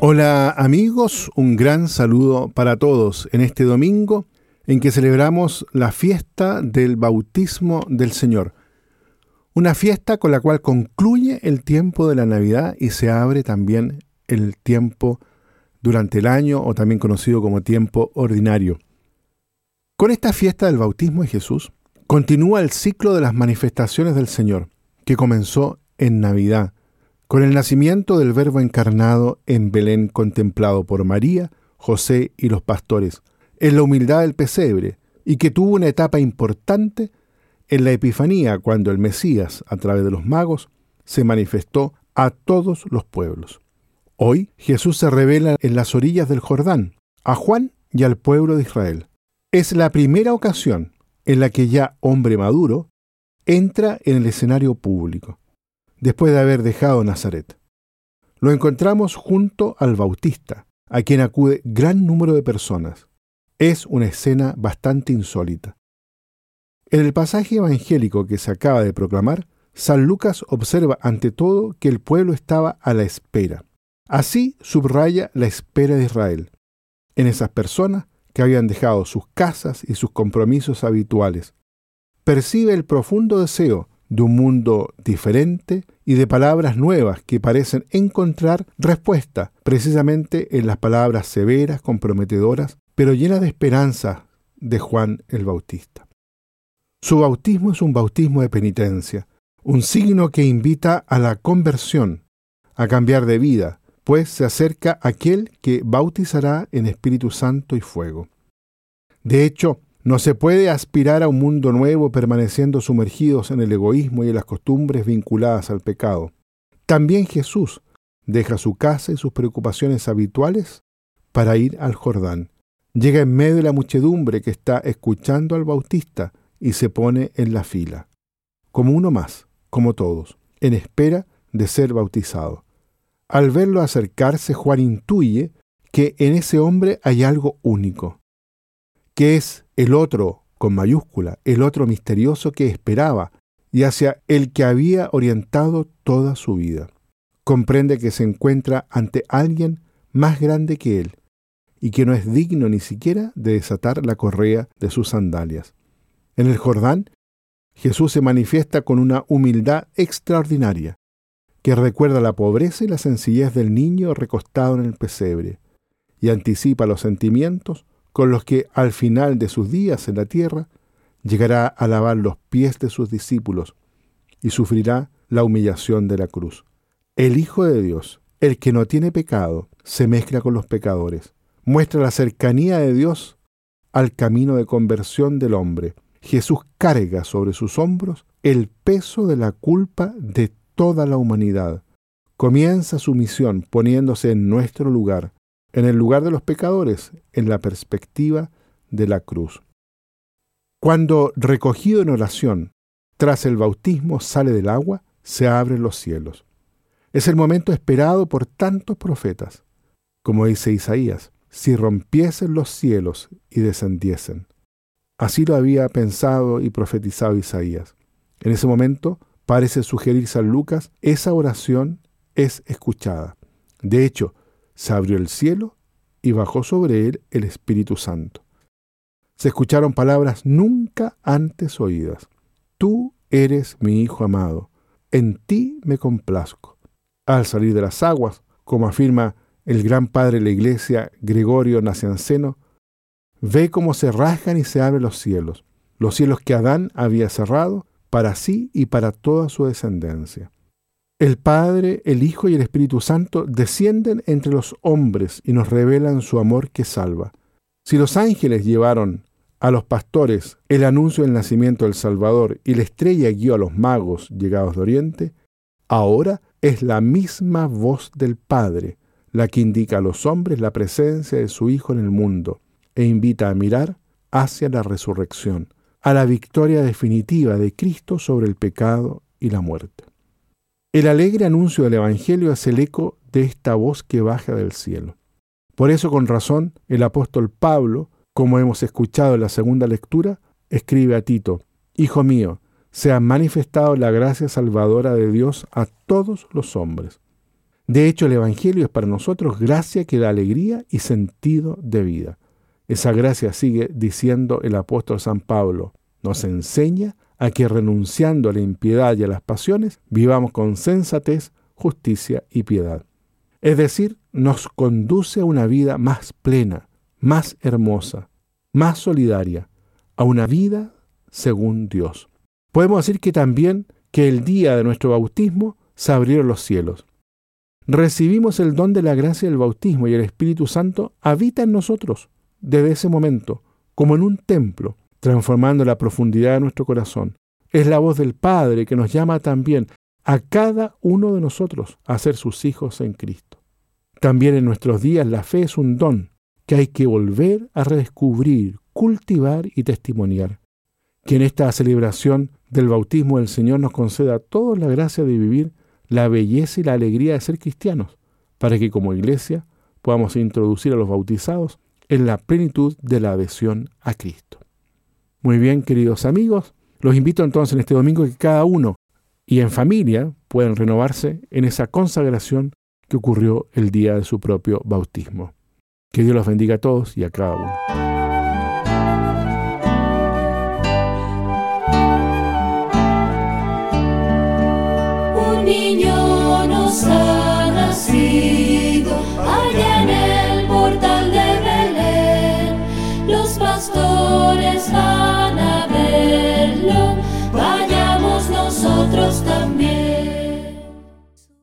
Hola amigos, un gran saludo para todos en este domingo en que celebramos la fiesta del bautismo del Señor. Una fiesta con la cual concluye el tiempo de la Navidad y se abre también el tiempo durante el año o también conocido como tiempo ordinario. Con esta fiesta del bautismo de Jesús continúa el ciclo de las manifestaciones del Señor, que comenzó en Navidad con el nacimiento del Verbo encarnado en Belén contemplado por María, José y los pastores, en la humildad del pesebre, y que tuvo una etapa importante en la Epifanía, cuando el Mesías, a través de los magos, se manifestó a todos los pueblos. Hoy Jesús se revela en las orillas del Jordán, a Juan y al pueblo de Israel. Es la primera ocasión en la que ya hombre maduro entra en el escenario público después de haber dejado Nazaret. Lo encontramos junto al Bautista, a quien acude gran número de personas. Es una escena bastante insólita. En el pasaje evangélico que se acaba de proclamar, San Lucas observa ante todo que el pueblo estaba a la espera. Así subraya la espera de Israel, en esas personas que habían dejado sus casas y sus compromisos habituales. Percibe el profundo deseo de un mundo diferente y de palabras nuevas que parecen encontrar respuesta precisamente en las palabras severas, comprometedoras, pero llenas de esperanza de Juan el Bautista. Su bautismo es un bautismo de penitencia, un signo que invita a la conversión, a cambiar de vida, pues se acerca aquel que bautizará en Espíritu Santo y fuego. De hecho, no se puede aspirar a un mundo nuevo permaneciendo sumergidos en el egoísmo y en las costumbres vinculadas al pecado. También Jesús deja su casa y sus preocupaciones habituales para ir al Jordán. Llega en medio de la muchedumbre que está escuchando al Bautista y se pone en la fila, como uno más, como todos, en espera de ser bautizado. Al verlo acercarse, Juan intuye que en ese hombre hay algo único, que es el otro con mayúscula, el otro misterioso que esperaba y hacia el que había orientado toda su vida. Comprende que se encuentra ante alguien más grande que él y que no es digno ni siquiera de desatar la correa de sus sandalias. En el Jordán, Jesús se manifiesta con una humildad extraordinaria, que recuerda la pobreza y la sencillez del niño recostado en el pesebre, y anticipa los sentimientos con los que al final de sus días en la tierra llegará a lavar los pies de sus discípulos y sufrirá la humillación de la cruz. El Hijo de Dios, el que no tiene pecado, se mezcla con los pecadores, muestra la cercanía de Dios al camino de conversión del hombre. Jesús carga sobre sus hombros el peso de la culpa de toda la humanidad. Comienza su misión poniéndose en nuestro lugar, en el lugar de los pecadores, en la perspectiva de la cruz. Cuando, recogido en oración, tras el bautismo sale del agua, se abren los cielos. Es el momento esperado por tantos profetas. Como dice Isaías, si rompiesen los cielos y descendiesen. Así lo había pensado y profetizado Isaías. En ese momento parece sugerir San Lucas, esa oración es escuchada. De hecho, se abrió el cielo y bajó sobre él el Espíritu Santo. Se escucharon palabras nunca antes oídas. Tú eres mi Hijo amado, en ti me complazco. Al salir de las aguas, como afirma el gran padre de la iglesia Gregorio Nacianceno, ve cómo se rasgan y se abren los cielos, los cielos que Adán había cerrado para sí y para toda su descendencia. El Padre, el Hijo y el Espíritu Santo descienden entre los hombres y nos revelan su amor que salva. Si los ángeles llevaron a los pastores el anuncio del nacimiento del Salvador y la estrella guió a los magos llegados de Oriente, ahora es la misma voz del Padre la que indica a los hombres la presencia de su Hijo en el mundo e invita a mirar hacia la resurrección, a la victoria definitiva de Cristo sobre el pecado y la muerte. El alegre anuncio del Evangelio es el eco de esta voz que baja del cielo. Por eso, con razón, el apóstol Pablo, como hemos escuchado en la segunda lectura, escribe a Tito, Hijo mío, se ha manifestado la gracia salvadora de Dios a todos los hombres. De hecho, el Evangelio es para nosotros gracia que da alegría y sentido de vida. Esa gracia, sigue diciendo el apóstol San Pablo, nos enseña a que renunciando a la impiedad y a las pasiones, vivamos con sensatez, justicia y piedad. Es decir, nos conduce a una vida más plena, más hermosa, más solidaria, a una vida según Dios. Podemos decir que también que el día de nuestro bautismo se abrieron los cielos. Recibimos el don de la gracia del bautismo y el Espíritu Santo habita en nosotros desde ese momento, como en un templo, transformando la profundidad de nuestro corazón. Es la voz del Padre que nos llama también a cada uno de nosotros a ser sus hijos en Cristo. También en nuestros días la fe es un don que hay que volver a redescubrir, cultivar y testimoniar. Que en esta celebración del bautismo del Señor nos conceda a todos la gracia de vivir la belleza y la alegría de ser cristianos, para que como iglesia podamos introducir a los bautizados en la plenitud de la adhesión a Cristo. Muy bien, queridos amigos, los invito entonces en este domingo que cada uno y en familia puedan renovarse en esa consagración que ocurrió el día de su propio bautismo. Que Dios los bendiga a todos y a cada uno.